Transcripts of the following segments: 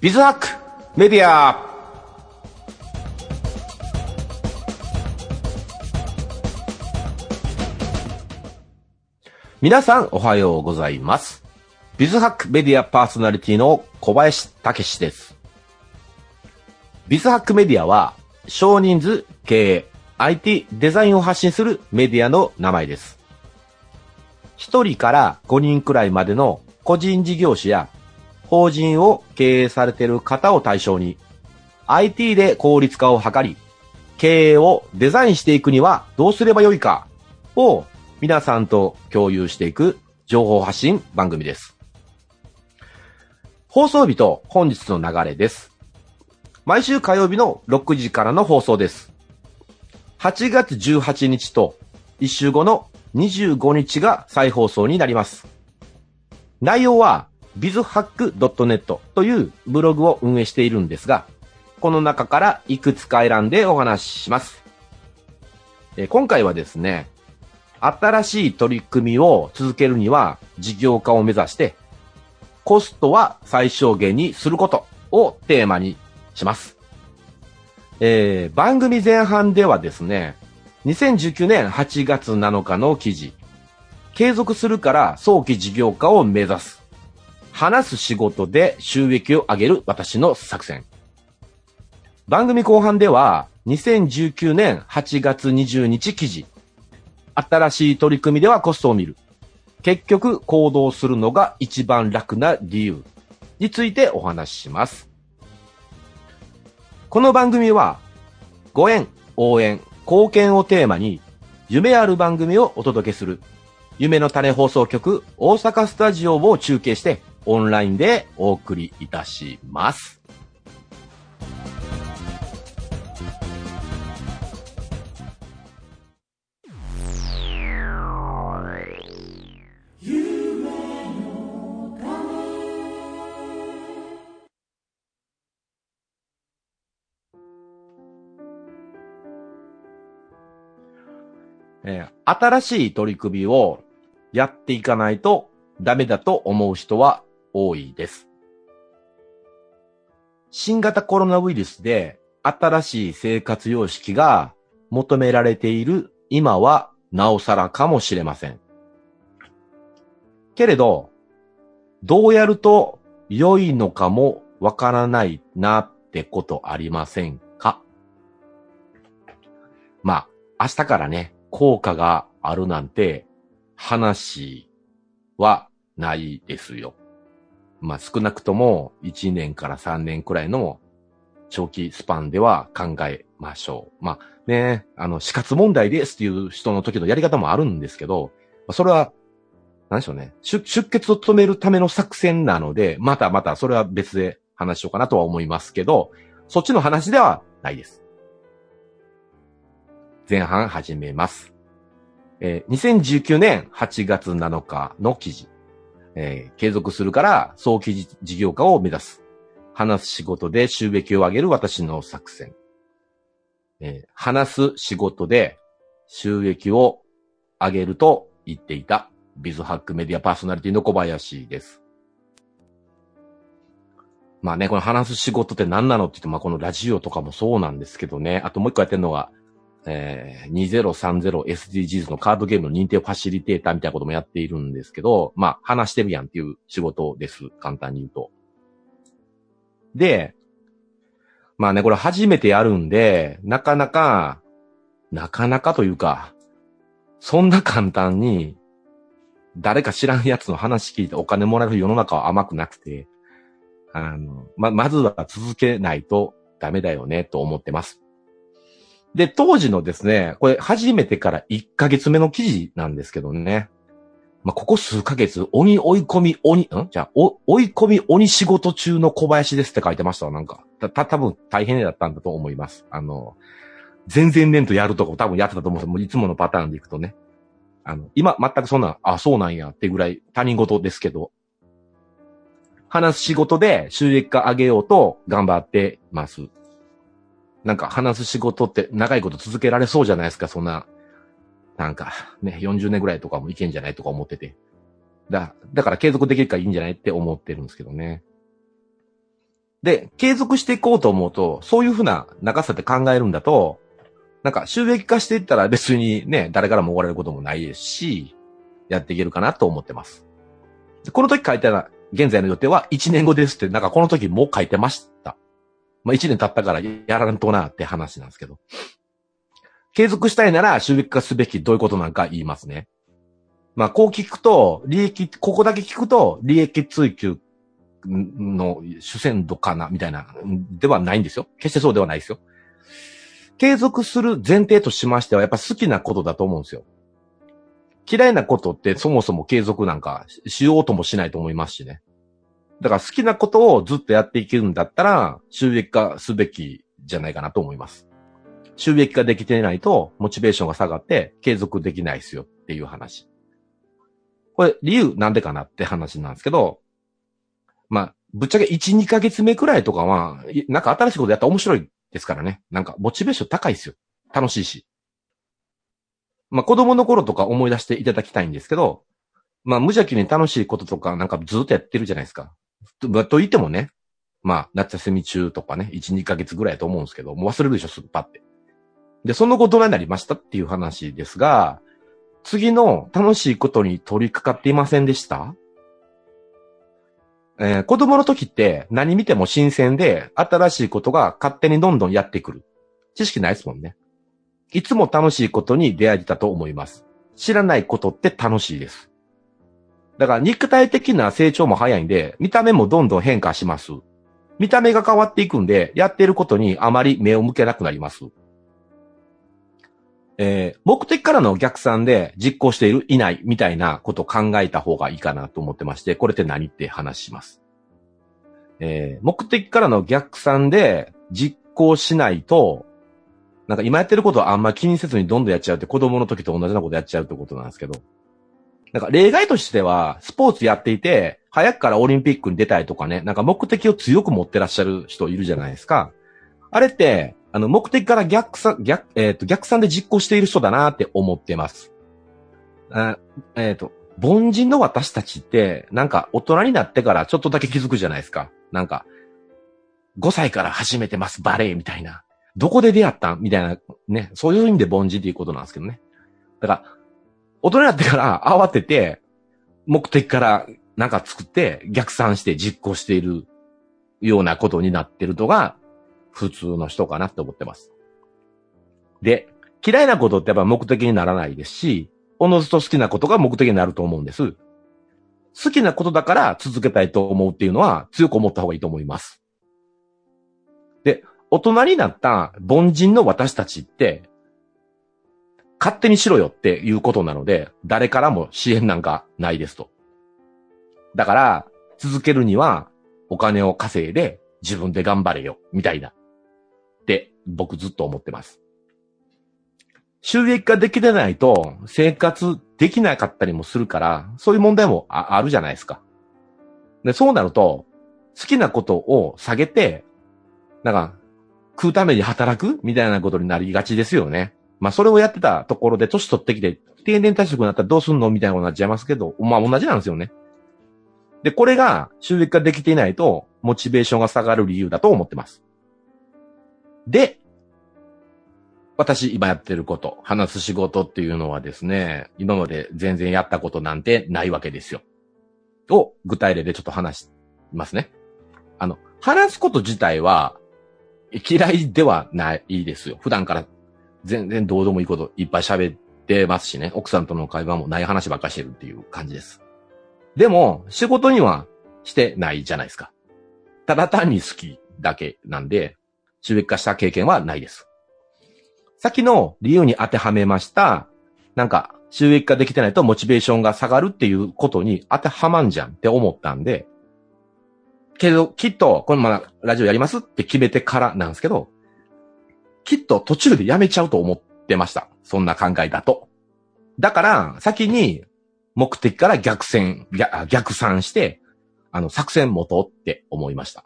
ビズハックメディア皆さんおはようございます。ビズハックメディアパーソナリティの小林武史です。ビズハックメディアは少人数経営 IT デザインを発信するメディアの名前です。1人から5人くらいまでの個人事業主や法人を経営されている方を対象に IT で効率化を図り経営をデザインしていくにはどうすればよいかを皆さんと共有していく情報発信番組です。放送日と本日の流れです。毎週火曜日の6時からの放送です。8月18日と1週後の25日が再放送になります。内容は bizhack.net というブログを運営しているんですが、この中からいくつか選んでお話しします。え今回はですね、新しい取り組みを続けるには事業化を目指して、コストは最小限にすることをテーマにします。えー番組前半ではですね、2019年8月7日の記事、継続するから早期事業化を目指す。話す仕事で収益を上げる私の作戦。番組後半では、2019年8月20日記事、新しい取り組みではコストを見る。結局行動するのが一番楽な理由についてお話しします。この番組は、ご縁、応援、貢献をテーマに、夢ある番組をお届けする、夢の種放送局大阪スタジオを中継して、オンラインでお送りいたします。えー新しい取り組みをやっていかないとダメだと思う人は多いです。新型コロナウイルスで新しい生活様式が求められている今はなおさらかもしれません。けれど、どうやると良いのかもわからないなってことありませんか？まあ、明日からね、効果があるなんて話はないですよ。まあ少なくとも1年から3年くらいの長期スパンでは考えましょう。まあね、あの死活問題ですっていう人の時のやり方もあるんですけど、それは、何でしょうね。出出血を止めるための作戦なので、またまたそれは別で話しようかなとは思いますけど、そっちの話ではないです。前半始めます。えー2019年8月7日の記事。えー継続するから早期事業化を目指す。話す仕事で収益を上げる私の作戦。えー話す仕事で収益を上げると言っていたビズハックメディアパーソナリティの小林です。まあね、この話す仕事って何なのって言って、まあこのラジオとかもそうなんですけどね。あともう一個やってるのが、えー 2030SDGs のカードゲームの認定ファシリテーターみたいなこともやっているんですけど、まあ話してるやんっていう仕事です。簡単に言うと。で、まあね、これ初めてやるんで、なかなか、なかなかというか、そんな簡単に、誰か知らんやつの話聞いてお金もらえる世の中は甘くなくて、あの、ま、まずは続けないとダメだよね、と思ってます。で、当時のですね、これ初めてから1ヶ月目の記事なんですけどね。まあ、ここ数ヶ月、鬼追い込み鬼、ん？じゃあ、お追い込み鬼仕事中の小林ですって書いてましたわ、なんか。た、た、多分大変だったんだと思います。あの、全然年とやるとこ多分やってたと思うんです。もういつものパターンでいくとね。あの、今、全くそんな、あ、そうなんやってぐらい他人事ですけど、話す仕事で収益化上げようと頑張ってます。なんか話す仕事って長いこと続けられそうじゃないですか、そんな。なんか、ね、40年ぐらいとかもいけんじゃないとか思ってて。だ、だから継続できるからいいんじゃないって思ってるんですけどね。で、継続していこうと思うと、そういうふうな長さで考えるんだと、なんか収益化していったら別にね、誰からも怒られることもないですし、やっていけるかなと思ってます。この時書いたら、現在の予定は1年後ですって、なんかこの時もう書いてました。まあ1年経ったからやらんとなって話なんですけど。継続したいなら収益化すべきどういうことなんか言いますね。まあこう聞くと、利益、ここだけ聞くと、利益追求の主戦度かな、みたいな、ではないんですよ。決してそうではないですよ。継続する前提としましては、やっぱ好きなことだと思うんですよ。嫌いなことってそもそも継続なんかしようともしないと思いますしね。だから好きなことをずっとやっていけるんだったら、収益化すべきじゃないかなと思います。収益化できてないと、モチベーションが下がって継続できないですよっていう話。これ、理由なんでかなって話なんですけど、まあ、ぶっちゃけ1、2ヶ月目くらいとかは、なんか新しいことやったら面白いですからね。なんか、モチベーション高いですよ。楽しいし。まあ、子供の頃とか思い出していただきたいんですけど、まあ、無邪気に楽しいこととかなんかずっとやってるじゃないですか。とと言ってもね、まあ、夏休み中とかね、1、2ヶ月ぐらいと思うんですけど、もう忘れるでしょ、すぐパって。で、その後大人になりましたっていう話ですが、次の楽しいことに取り掛かっていませんでした？えー、子供の時って何見ても新鮮で、新しいことが勝手にどんどんやってくる。知識ないですもんね。いつも楽しいことに出会えたと思います。知らないことって楽しいです。だから肉体的な成長も早いんで、見た目もどんどん変化します。見た目が変わっていくんで、やってることにあまり目を向けなくなります。えー、目的からの逆算で実行している、いない、みたいなことを考えた方がいいかなと思ってまして、これって何って話します。えー、目的からの逆算で実行しないと、なんか今やってることはあんま気にせずにどんどんやっちゃうって子供の時と同じようなことやっちゃうってことなんですけど。なんか例外としては、スポーツやっていて、早くからオリンピックに出たいとかね、なんか目的を強く持ってらっしゃる人いるじゃないですか。あれって、あの、目的から逆算、逆、えっ、ー、と、逆算で実行している人だなって思ってます。あえっ、ー、と、凡人の私たちって、なんか大人になってからちょっとだけ気づくじゃないですか。なんか、5歳から始めてます、バレエみたいな。どこで出会ったみたいな、ね。そういう意味で凡人っていうことなんですけどね。だから、大人になってから慌てて、目的からなんか作って逆算して実行しているようなことになってるのが、普通の人かなって思ってます。で、嫌いなことってやっぱ目的にならないですし、おのずと好きなことが目的になると思うんです。好きなことだから続けたいと思うっていうのは強く思った方がいいと思います。で、大人になった凡人の私たちって、勝手にしろよっていうことなので、誰からも支援なんかないですと。だから、続けるにはお金を稼いで自分で頑張れよ、みたいな。って僕ずっと思ってます。収益化できてないと生活できなかったりもするから、そういう問題もあるじゃないですか。で、そうなると、好きなことを下げて、なんか、食うために働くみたいなことになりがちですよね。まあ、それをやってたところで年取ってきて、定年退職になったらどうすんのみたいなことになっちゃいますけど、まあ、同じなんですよね。で、これが収益化できていないと、モチベーションが下がる理由だと思ってます。で、私今やってること、話す仕事っていうのはですね、今まで全然やったことなんてないわけですよ。を具体例でちょっと話しますね。あの、話すこと自体は嫌いではないですよ。普段から全然どうでもいいこといっぱい喋ってますしね。奥さんとの会話もない話ばっかしてるっていう感じです。でも、仕事にはしてないじゃないですか。ただ単に好きだけなんで、収益化した経験はないです。先の理由に当てはめました、なんか、収益化できてないとモチベーションが下がるっていうことに当てはまんじゃんって思ったんで、けど、きっと、このままラジオやりますって決めてからなんですけど、きっと途中でやめちゃうと思ってました。そんな考えだと。だから、先に目的から逆線、逆算して、あの、作戦元って思いました。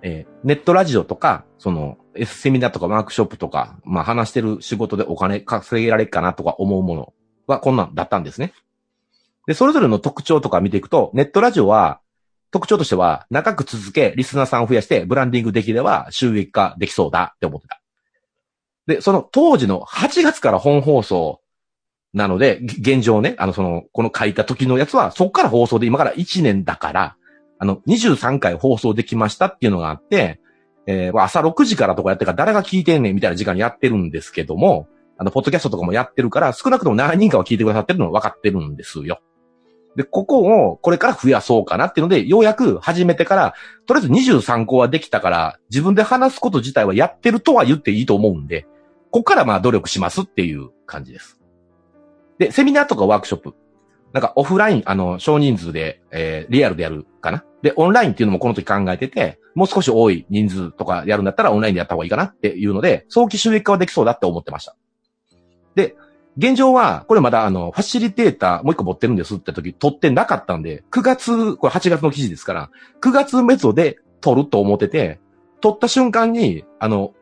えー、ネットラジオとか、その、S セミナーとかワークショップとか、まあ話してる仕事でお金稼げられるかなとか思うものはこんなんだったんですね。で、それぞれの特徴とか見ていくと、ネットラジオは、特徴としては、長く続け、リスナーさんを増やして、ブランディングできれば収益化できそうだって思ってた。で、その当時の8月から本放送なので、現状ね、あの、その、この書いた時のやつは、そこから放送で今から1年だから、あの、23回放送できましたっていうのがあって、えー、朝6時からとかやってから誰が聞いてんねんみたいな時間やってるんですけども、あの、ポッドキャストとかもやってるから、少なくとも何人かは聞いてくださってるの分かってるんですよ。で、ここをこれから増やそうかなっていうので、ようやく始めてから、とりあえず23個はできたから、自分で話すこと自体はやってるとは言っていいと思うんで、ここからまあ努力しますっていう感じです。で、セミナーとかワークショップ。なんかオフライン、あの、少人数で、えー、リアルでやるかな。で、オンラインっていうのもこの時考えてて、もう少し多い人数とかやるんだったらオンラインでやった方がいいかなっていうので、早期収益化はできそうだって思ってました。で、現状は、これまだあの、ファシリテーターもう一個持ってるんですって時取ってなかったんで、9月、これ8月の記事ですから、9月メゾで取ると思ってて、取った瞬間に、あの、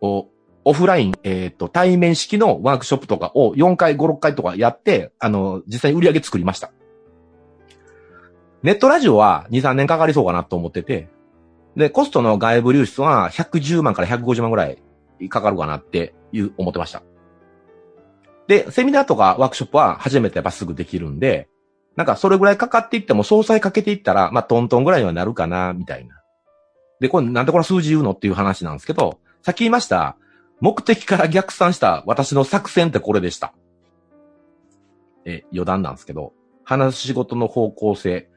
オフライン、えっ、ー、と、対面式のワークショップとかを4回、5、6回とかやって、あの、実際に売り上げ作りました。ネットラジオは2、3年かかりそうかなと思ってて、で、コストの外部流出は110万から150万ぐらいかかるかなっていう、思ってました。で、セミナーとかワークショップは初めてやっぱすぐできるんで、なんかそれぐらいかかっていっても総裁かけていったら、まあトントンぐらいにはなるかな、みたいな。で、これなんでこの数字言うのっていう話なんですけど、さっき言いました、目的から逆算した私の作戦ってこれでした。え、余談なんですけど、話す仕事の方向性、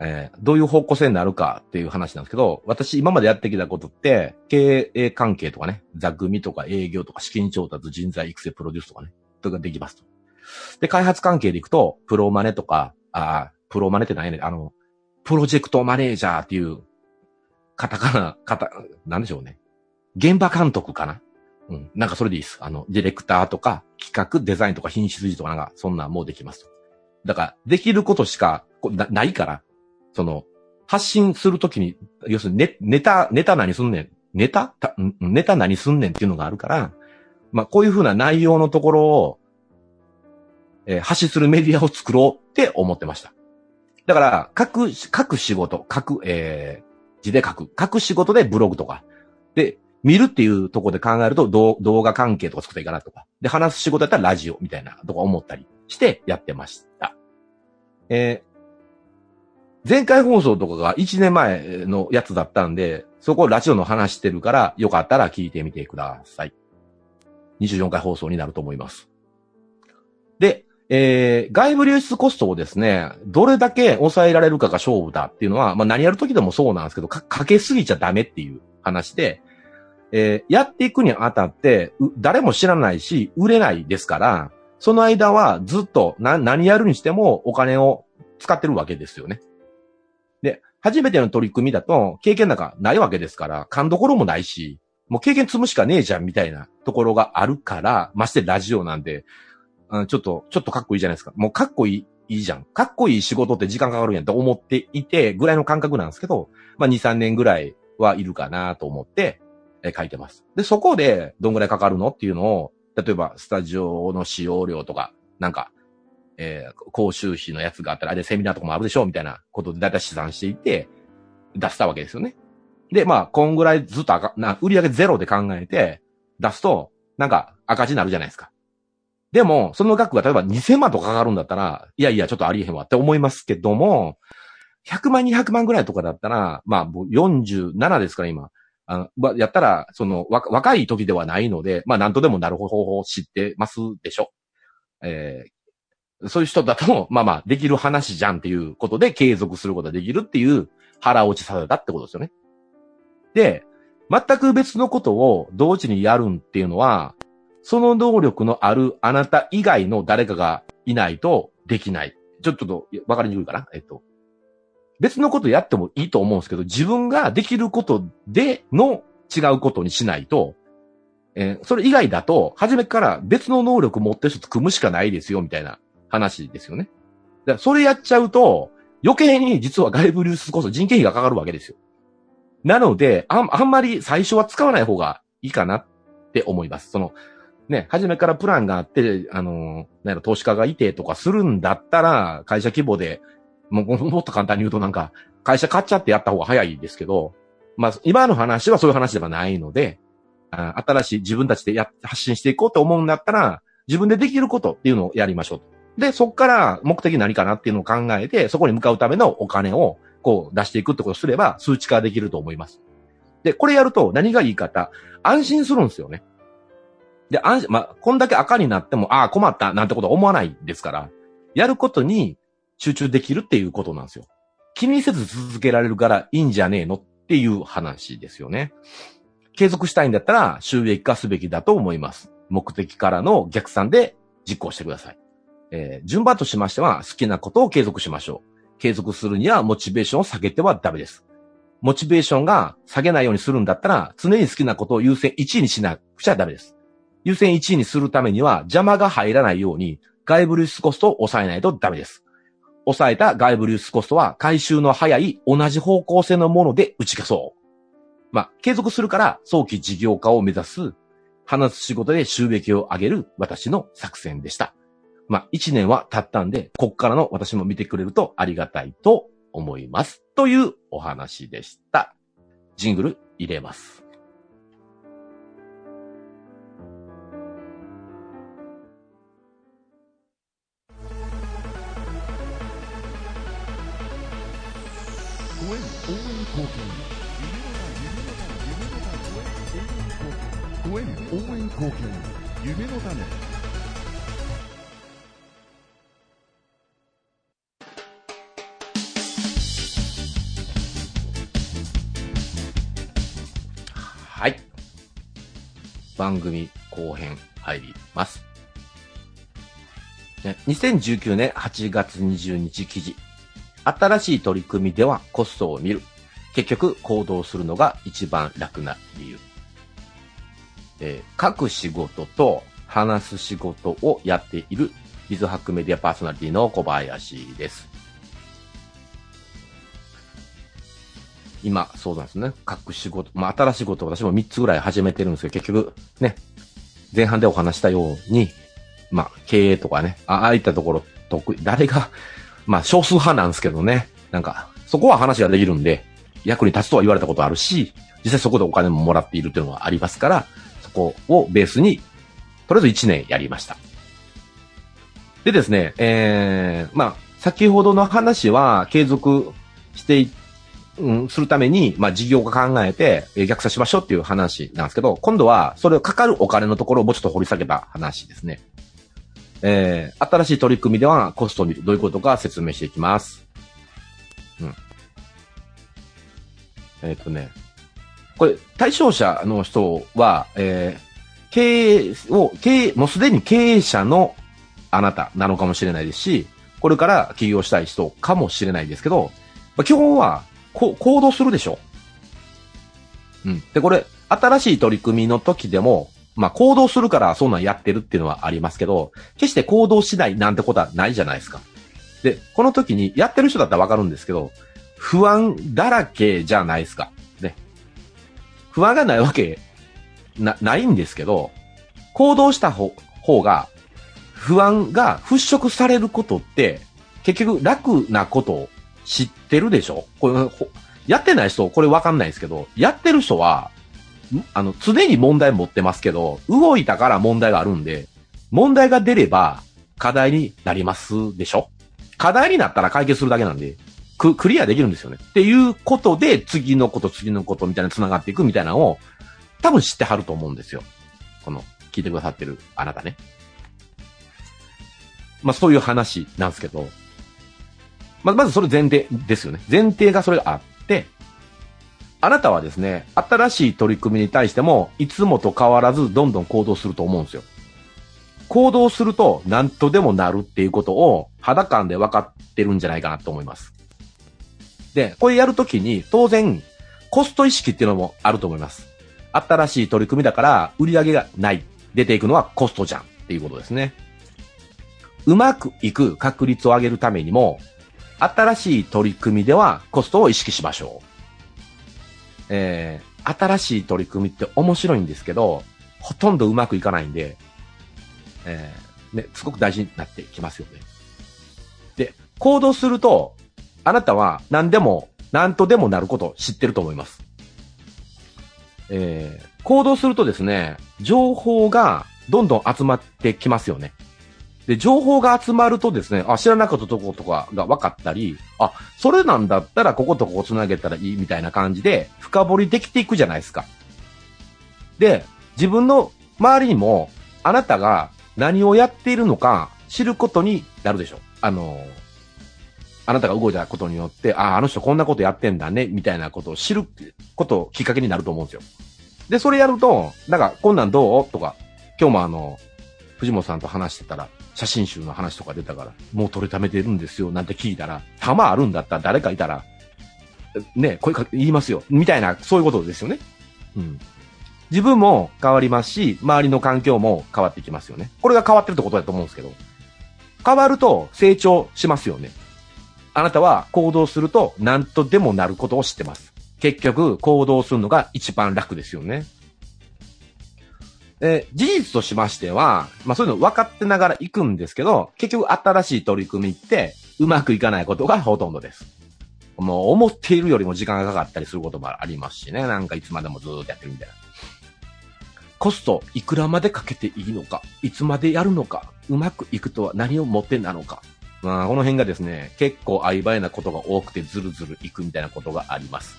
えー、どういう方向性になるかっていう話なんですけど、私今までやってきたことって、経営関係とかね、座組とか営業とか資金調達、人材育成、プロデュースとかね、とかできますと。で、開発関係でいくと、プロマネとか、あプロマネって何やねあの、プロジェクトマネージャーっていう、カタカナ、カタ、なんでしょうね。現場監督かな？うん。なんかそれでいいです。あの、ディレクターとか、企画、デザインとか品質維持とかなんか、そんなんもうできます。だから、できることしかなないから、その、発信するときに、要するにネネタ、ネタ何すんねん。ネタ？ネタ何すんねんっていうのがあるから、まあ、こういうふうな内容のところを、えー、発信するメディアを作ろうって思ってました。だから、各、各仕事、各、えー、字で書く、各仕事でブログとか、で、見るっていうところで考えると動画関係とか作ったらいいかなとか。で、話す仕事やったらラジオみたいなとか思ったりしてやってました。えー、前回放送とかが1年前のやつだったんで、そこをラジオの話してるから、よかったら聞いてみてください。24回放送になると思います。で、えー、外部流出コストをですね、どれだけ抑えられるかが勝負だっていうのは、まあ何やるときでもそうなんですけど、か、かけすぎちゃダメっていう話で、えー、やっていくにあたって、誰も知らないし、売れないですから、その間はずっとな、何やるにしてもお金を使ってるわけですよね。で、初めての取り組みだと、経験なんかないわけですから、勘どころもないし、もう経験積むしかねえじゃんみたいなところがあるから、ましてラジオなんで、うん、ちょっと、ちょっとかっこいいじゃないですか。もうかっこいい、いいじゃん。かっこいい仕事って時間かかるやんと思っていて、ぐらいの感覚なんですけど、まあ2、3年ぐらいはいるかなと思って、え書いてます。で、そこでどんぐらいかかるのっていうのを、例えばスタジオの使用料とか、なんか、えー、講習費のやつがあったら、あれセミナーとかもあるでしょみたいなことでだいたい試算していて、出したわけですよね。で、まあ、こんぐらいずっと赤、な、売り上げゼロで考えて、出すと、なんか赤字になるじゃないですか。でも、その額が例えば2000万とかかかるんだったら、いやいや、ちょっとありえへんわって思いますけども、100万、200万ぐらいとかだったら、まあ、47ですから今。あの、やったら、その、若い時ではないので、まあ、なんとでもなる方法を知ってますでしょ。えー、そういう人だと、まあまあ、できる話じゃんっていうことで継続することができるっていう腹落ちさせたってことですよね。で、全く別のことを同時にやるんっていうのは、その能力のあるあなた以外の誰かがいないとできない。ちょっとわかりにくいかな？えっと。別のことやってもいいと思うんですけど、自分ができることでの違うことにしないと、えー、それ以外だと、初めから別の能力持ってる人と組むしかないですよ、みたいな話ですよね。だからそれやっちゃうと、余計に実は外部流出こそ人件費がかかるわけですよ。なので、ああんまり最初は使わない方がいいかなって思います。その、ね、初めからプランがあって、あの、なんや投資家がいてとかするんだったら、会社規模で、も、もっと簡単に言うとなんか、会社買っちゃってやった方が早いですけど、まあ、今の話はそういう話ではないので、新しい自分たちでや発信していこうと思うんだったら、自分でできることっていうのをやりましょう。で、そこから目的何かなっていうのを考えて、そこに向かうためのお金をこう出していくってことをすれば数値化できると思います。で、これやると何がいい方、安心するんですよね。で、安心、まあ、こんだけ赤になっても、ああ、困ったなんてこと思わないですから、やることに集中できるっていうことなんですよ。気にせず続けられるからいいんじゃねえのっていう話ですよね。継続したいんだったら収益化すべきだと思います。目的からの逆算で実行してください。えー、順番としましては好きなことを継続しましょう。継続するにはモチベーションを下げてはダメです。モチベーションが下げないようにするんだったら常に好きなことを優先1位にしなくちゃダメです。優先1位にするためには邪魔が入らないように外部流出コストを抑えないとダメです。抑えた外部流出コストは回収の早い同じ方向性のもので打ち消そう。まあ、継続するから早期事業化を目指す、話す仕事で収益を上げる私の作戦でした。まあ、一年は経ったんで、こっからの私も見てくれるとありがたいと思います。というお話でした。ジングル入れます。応援貢献ご縁応援貢献夢の種はい。番組後編入ります。2019年8月20日記事。新しい取り組みではコストを見る。結局行動するのが一番楽な理由。えー、書く仕事と話す仕事をやっている。ビズハックメディアパーソナリティの小林です。今、そうなんですね。書く仕事、まあ、新しいこと私も3つぐらい始めてるんですけど、結局、ね、前半でお話したように、まあ、経営とかね、ああいったところ得意、誰が、まあ、少数派なんですけどね、なんか、そこは話ができるんで、役に立つとは言われたことあるし、実際そこでお金ももらっているというのはありますから、そこをベースに、とりあえず1年やりました。でですね、えー、まあ、先ほどの話は継続してうん、するために、まあ、事業家考えて、えー、逆算しましょうっていう話なんですけど、今度は、それをかかるお金のところをもうちょっと掘り下げた話ですね。えー、新しい取り組みではコストを見る。どういうことか説明していきます。うん。えっ、ー、とね、これ、対象者の人は、えー、経営を、経営、もうすでに経営者のあなたなのかもしれないですし、これから起業したい人かもしれないですけど、まあ、基本は、こ、行動するでしょ。うん。で、これ、新しい取り組みの時でも、まあ、行動するからそんなんやってるっていうのはありますけど、決して行動しないなんてことはないじゃないですか。で、この時にやってる人だったらわかるんですけど、不安だらけじゃないですか。ね不安がないわけな、ないんですけど、行動した方方が、不安が払拭されることって、結局楽なことを知ってるでしょ？これ、やってない人、これわかんないですけど、やってる人は、あの、常に問題持ってますけど、動いたから問題があるんで、問題が出れば課題になりますでしょ？課題になったら解決するだけなんで、ククリアできるんですよね。っていうことで、次のこと、次のことみたいな繋がっていくみたいなのを、多分知ってはると思うんですよ。この、聞いてくださってるあなたね。まあそういう話なんですけど、ままずそれ前提ですよね。前提がそれがあって、あなたはですね、新しい取り組みに対しても、いつもと変わらずどんどん行動すると思うんですよ。行動すると何とでもなるっていうことを肌感で分かってるんじゃないかなと思います。で、これやるときに、当然、コスト意識っていうのもあると思います。新しい取り組みだから、売り上げがない。出ていくのはコストじゃんっていうことですね。うまくいく確率を上げるためにも、新しい取り組みではコストを意識しましょう。えー、新しい取り組みって面白いんですけど、ほとんどうまくいかないんで、えー、ね、すごく大事になってきますよね。で、行動すると、あなたは何でもなんとでもなることを知ってると思います。えー、行動するとですね、情報がどんどん集まってきますよね。で、情報が集まるとですね、あ、知らなかったとことかが分かったり、あ、それなんだったらこことここ繋げたらいいみたいな感じで、深掘りできていくじゃないですか。で、自分の周りにも、あなたが何をやっているのか知ることになるでしょ。あの、あなたが動いたことによって、ああ、あの人こんなことやってんだね、みたいなことを知ることをきっかけになると思うんですよ。で、それやると、なんか、こんなんどう？とか、今日もあの、藤本さんと話してたら、写真集の話とか出たから、もう撮れためてるんですよ、なんて聞いたら、弾あるんだったら誰かいたら、ね、声か言いますよ、みたいな、そういうことですよね。うん。自分も変わりますし、周りの環境も変わってきますよね。これが変わってるってことだと思うんですけど。変わると成長しますよね。あなたは行動すると何とでもなることを知ってます。結局、行動するのが一番楽ですよね。え事実としましては、まあそういうの分かってながら行くんですけど、結局新しい取り組みってうまくいかないことがほとんどです。もう思っているよりも時間がかかったりすることもありますしね。なんかいつまでもずーっとやってるみたいな。コスト、いくらまでかけていいのか、いつまでやるのか、うまくいくとは何をもってなのか？まあ、この辺がですね、結構曖昧なことが多くてずるずるいくみたいなことがあります。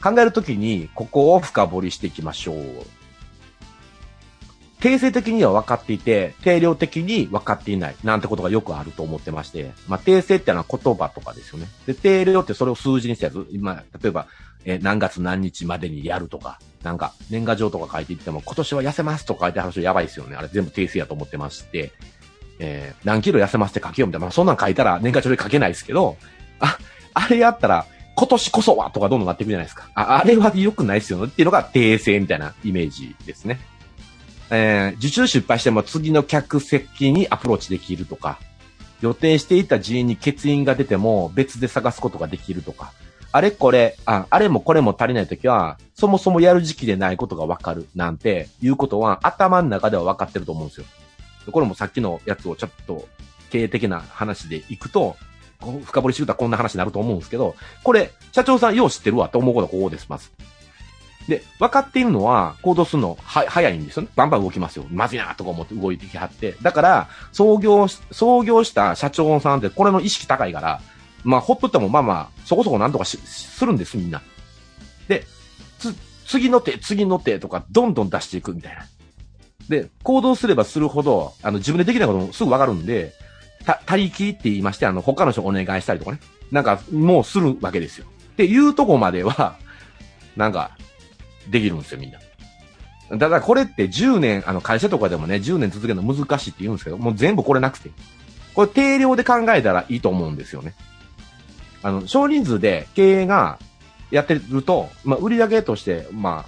考えるときに、ここを深掘りしていきましょう。定性的には分かっていて、定量的に分かっていない、なんてことがよくあると思ってまして、まあ、定性ってのは言葉とかですよね。で、定量ってそれを数字にしたやつ、今、例えば、え何月何日までにやるとか、なんか、年賀状とか書いていっても、今年は痩せますとか書いてある人やばいですよね。あれ全部定性やと思ってまして、えー、何キロ痩せますって書けようみたいな、まあ、そんなん書いたら年賀状で書けないですけど、あ、あれやったら、今年こそはとかどんどんなっていくじゃないですか。あ、あれは良くないですよねっていうのが定性みたいなイメージですね。えー、受注失敗しても次の客席にアプローチできるとか、予定していた人員に欠員が出ても別で探すことができるとか、あれこれ、あ、あれもこれも足りないときは、そもそもやる時期でないことがわかるなんていうことは頭の中では分かってると思うんですよ。これもさっきのやつをちょっと経営的な話でいくと、深掘りしてたらこんな話になると思うんですけど、これ、社長さんよう知ってるわと思うことはここです、まず。で、分かっているのは、行動するのは、早いんですよね。バンバン動きますよ。まずいなとか思って動いてきはって。だから、創業、創業した社長さんってこれの意識高いから、まあ、ほっとってもまあまあ、そこそこなんとかするんです、みんな。で、つ、次の手、次の手とか、どんどん出していくみたいな。で、行動すればするほど、あの、自分でできないこともすぐわかるんで、た、他力って言いまして、あの、他の人お願いしたりとかね。なんか、もうするわけですよ。っていうとこまでは、なんか、できるんですよ、みんな。だからこれって10年、あの会社とかでもね、10年続けるの難しいって言うんですけど、もう全部これなくて。これ定量で考えたらいいと思うんですよね。あの、少人数で経営がやってると、まあ、売上として、ま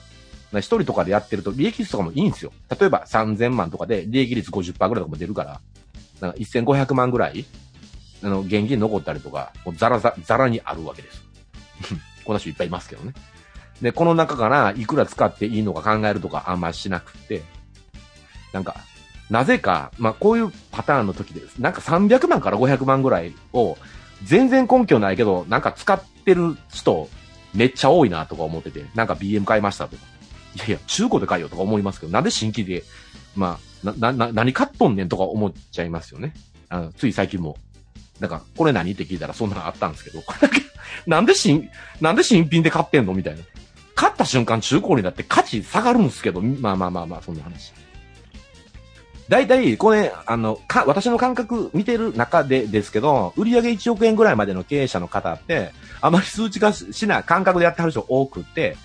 あ、一人とかでやってると利益率とかもいいんですよ。例えば3000万とかで利益率50%ぐらいとかも出るから、なんか1500万ぐらい、あの、現金残ったりとか、もうザラザザラにあるわけです。こんな人いっぱいいますけどね。で、この中からいくら使っていいのか考えるとかあんましなくて、なんか、なぜか、まあ、こういうパターンの時です。なんか300万から500万ぐらいを、全然根拠ないけど、なんか使ってる人、めっちゃ多いなとか思ってて、なんか BM 買いましたとか。いやいや、中古で買いよとか思いますけど、なんで新規で、まあ、な、な、何買っとんねんとか思っちゃいますよね。あの、つい最近も。なんか、これ何？って聞いたらそんなのあったんですけど、これだけ、なんで新、なんで新品で買ってんの？みたいな。買った瞬間中古になって価値下がるんですけど、まあまあまあまあ、そんな話。大体、これ、あの、か、私の感覚見てる中でですけど、売上1億円ぐらいまでの経営者の方って、あまり数値化しない感覚でやってはる人多くて、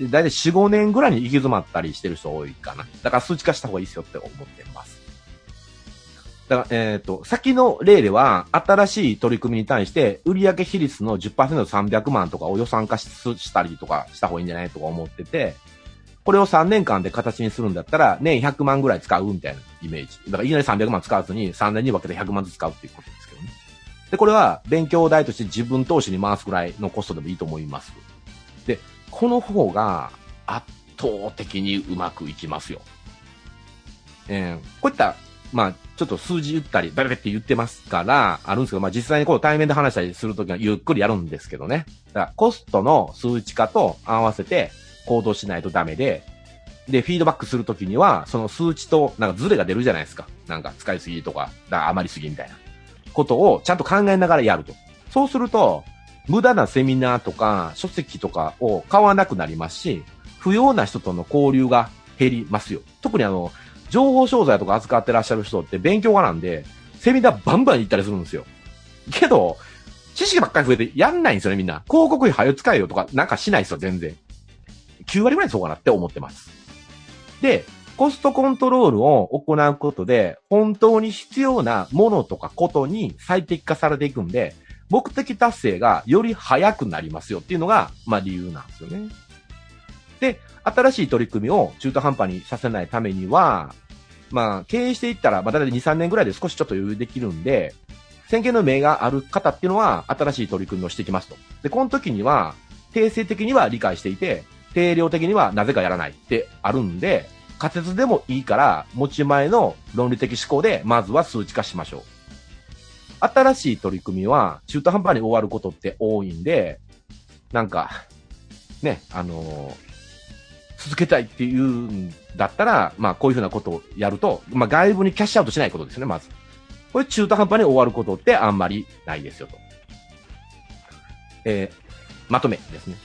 大体4、5年ぐらいに行き詰まったりしてる人多いかな。だから数値化した方がいいですよって思ってます。だから、えっ、ー、と、先の例では、新しい取り組みに対して、売上比率の10%の300万とかを予算化したりとかした方がいいんじゃないとか思ってて、これを3年間で形にするんだったら、年100万ぐらい使うみたいなイメージ。だからいきなり300万使わずに3年に分けて100万ずつ使うっていうことですけどね。で、これは勉強代として自分投資に回すぐらいのコストでもいいと思います。で、この方が圧倒的にうまくいきますよ。えー、こういったまあ、ちょっと数字言ったり、バリバリって言ってますから、あるんですけど、まあ実際にこう対面で話したりするときはゆっくりやるんですけどね。だからコストの数値化と合わせて行動しないとダメで、で、フィードバックするときには、その数値となんかズレが出るじゃないですか。なんか使いすぎとか、だ余りすぎみたいなことをちゃんと考えながらやると。そうすると、無駄なセミナーとか書籍とかを買わなくなりますし、不要な人との交流が減りますよ。特にあの、情報商材とか扱ってらっしゃる人って勉強家なんで、セミナーバンバン行ったりするんですよ。けど、知識ばっかり増えてやんないんですよね、みんな。広告費早使えよとかなんかしないですよ、全然。9割ぐらいそうかなって思ってます。で、コストコントロールを行うことで、本当に必要なものとかことに最適化されていくんで、目的達成がより早くなりますよっていうのが、まあ理由なんですよね。で、新しい取り組みを中途半端にさせないためには、まあ、経営していったら、まあ、だいたい2、3年ぐらいで少しちょっと余裕できるんで、宣言の名がある方っていうのは、新しい取り組みをしていきますと。で、この時には、定性的には理解していて、定量的にはなぜかやらないってあるんで、仮説でもいいから、持ち前の論理的思考で、まずは数値化しましょう。新しい取り組みは、中途半端に終わることって多いんで、なんか、ね、あのー続けたいっていうんだったら、まあこういうふうなことをやると、まあ外部にキャッシュアウトしないことですね、まず。これ中途半端に終わることってあんまりないですよと。えー、まとめですね。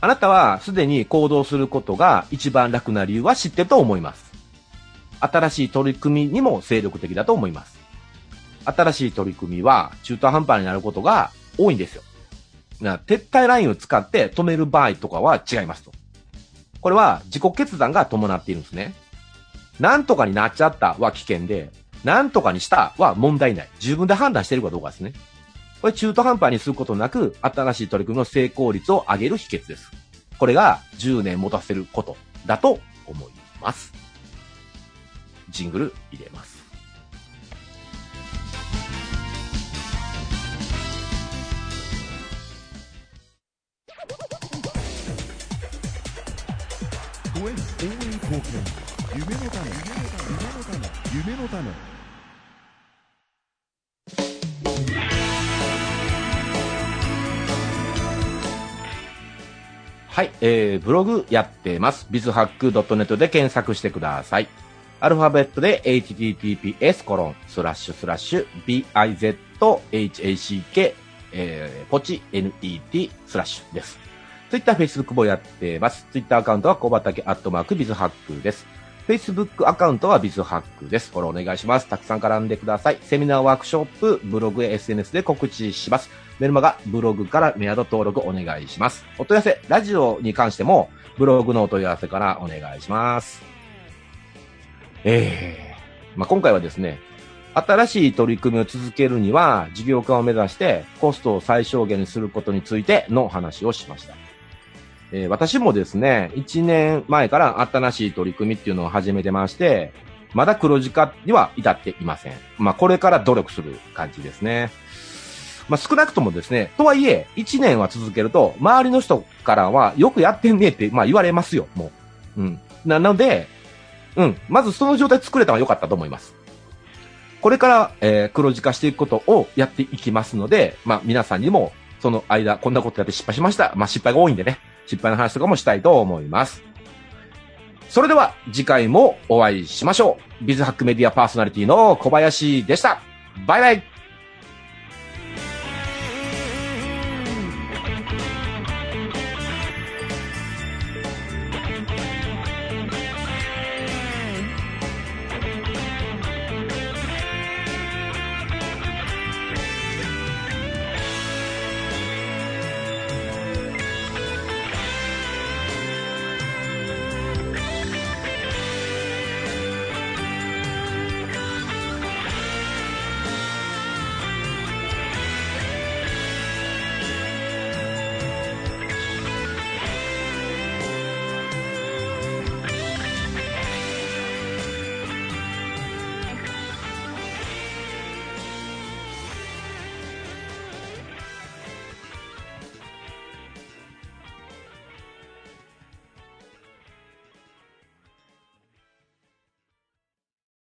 あなたはすでに行動することが一番楽な理由は知ってると思います。新しい取り組みにも精力的だと思います。新しい取り組みは中途半端になることが多いんですよ。な撤退ラインを使って止める場合とかは違いますと。これは自己決断が伴っているんですね。なんとかになっちゃったは危険で、なんとかにしたは問題ない。自分で判断しているかどうかですね。これ中途半端にすることなく、新しい取り組みの成功率を上げる秘訣です。これが10年持たせることだと思います。ジングル入れます。貢献夢のため夢のため夢のためはい、えー、ブログやってます。ビズハック .net で検索してください。アルファベットで https コロンスラッシュスラッシュ bizhack えー、ポチ net スラッシュです。ツイッター、フェイスブックもやってます。ツイッターアカウントは小畑アットマークビズハックです。フェイスブックアカウントはビズハックです。フォローお願いします。たくさん絡んでください。セミナーワークショップ、ブログや SNS で告知します。メルマガ、ブログからメアド登録お願いします。お問い合わせ、ラジオに関しても、ブログのお問い合わせからお願いします。ええー、まあ、今回はですね、新しい取り組みを続けるには、事業化を目指してコストを最小限にすることについての話をしました。えー、私もですね、1年前から新しい取り組みっていうのを始めてまして、まだ黒字化には至っていません。まあ、これから努力する感じですね。まあ、少なくともですね、とはいえ、1年は続けると、周りの人からは、よくやってんねって、まあ、言われますよ、もう。うん。なので、うん。まずその状態作れたのは良かったと思います。これから、えー、黒字化していくことをやっていきますので、まあ、皆さんにも、その間、こんなことやって失敗しました。まあ、失敗が多いんでね、失敗の話とかもしたいと思います。それでは次回もお会いしましょう。ビズハックメディアパーソナリティの小林でした。バイバイ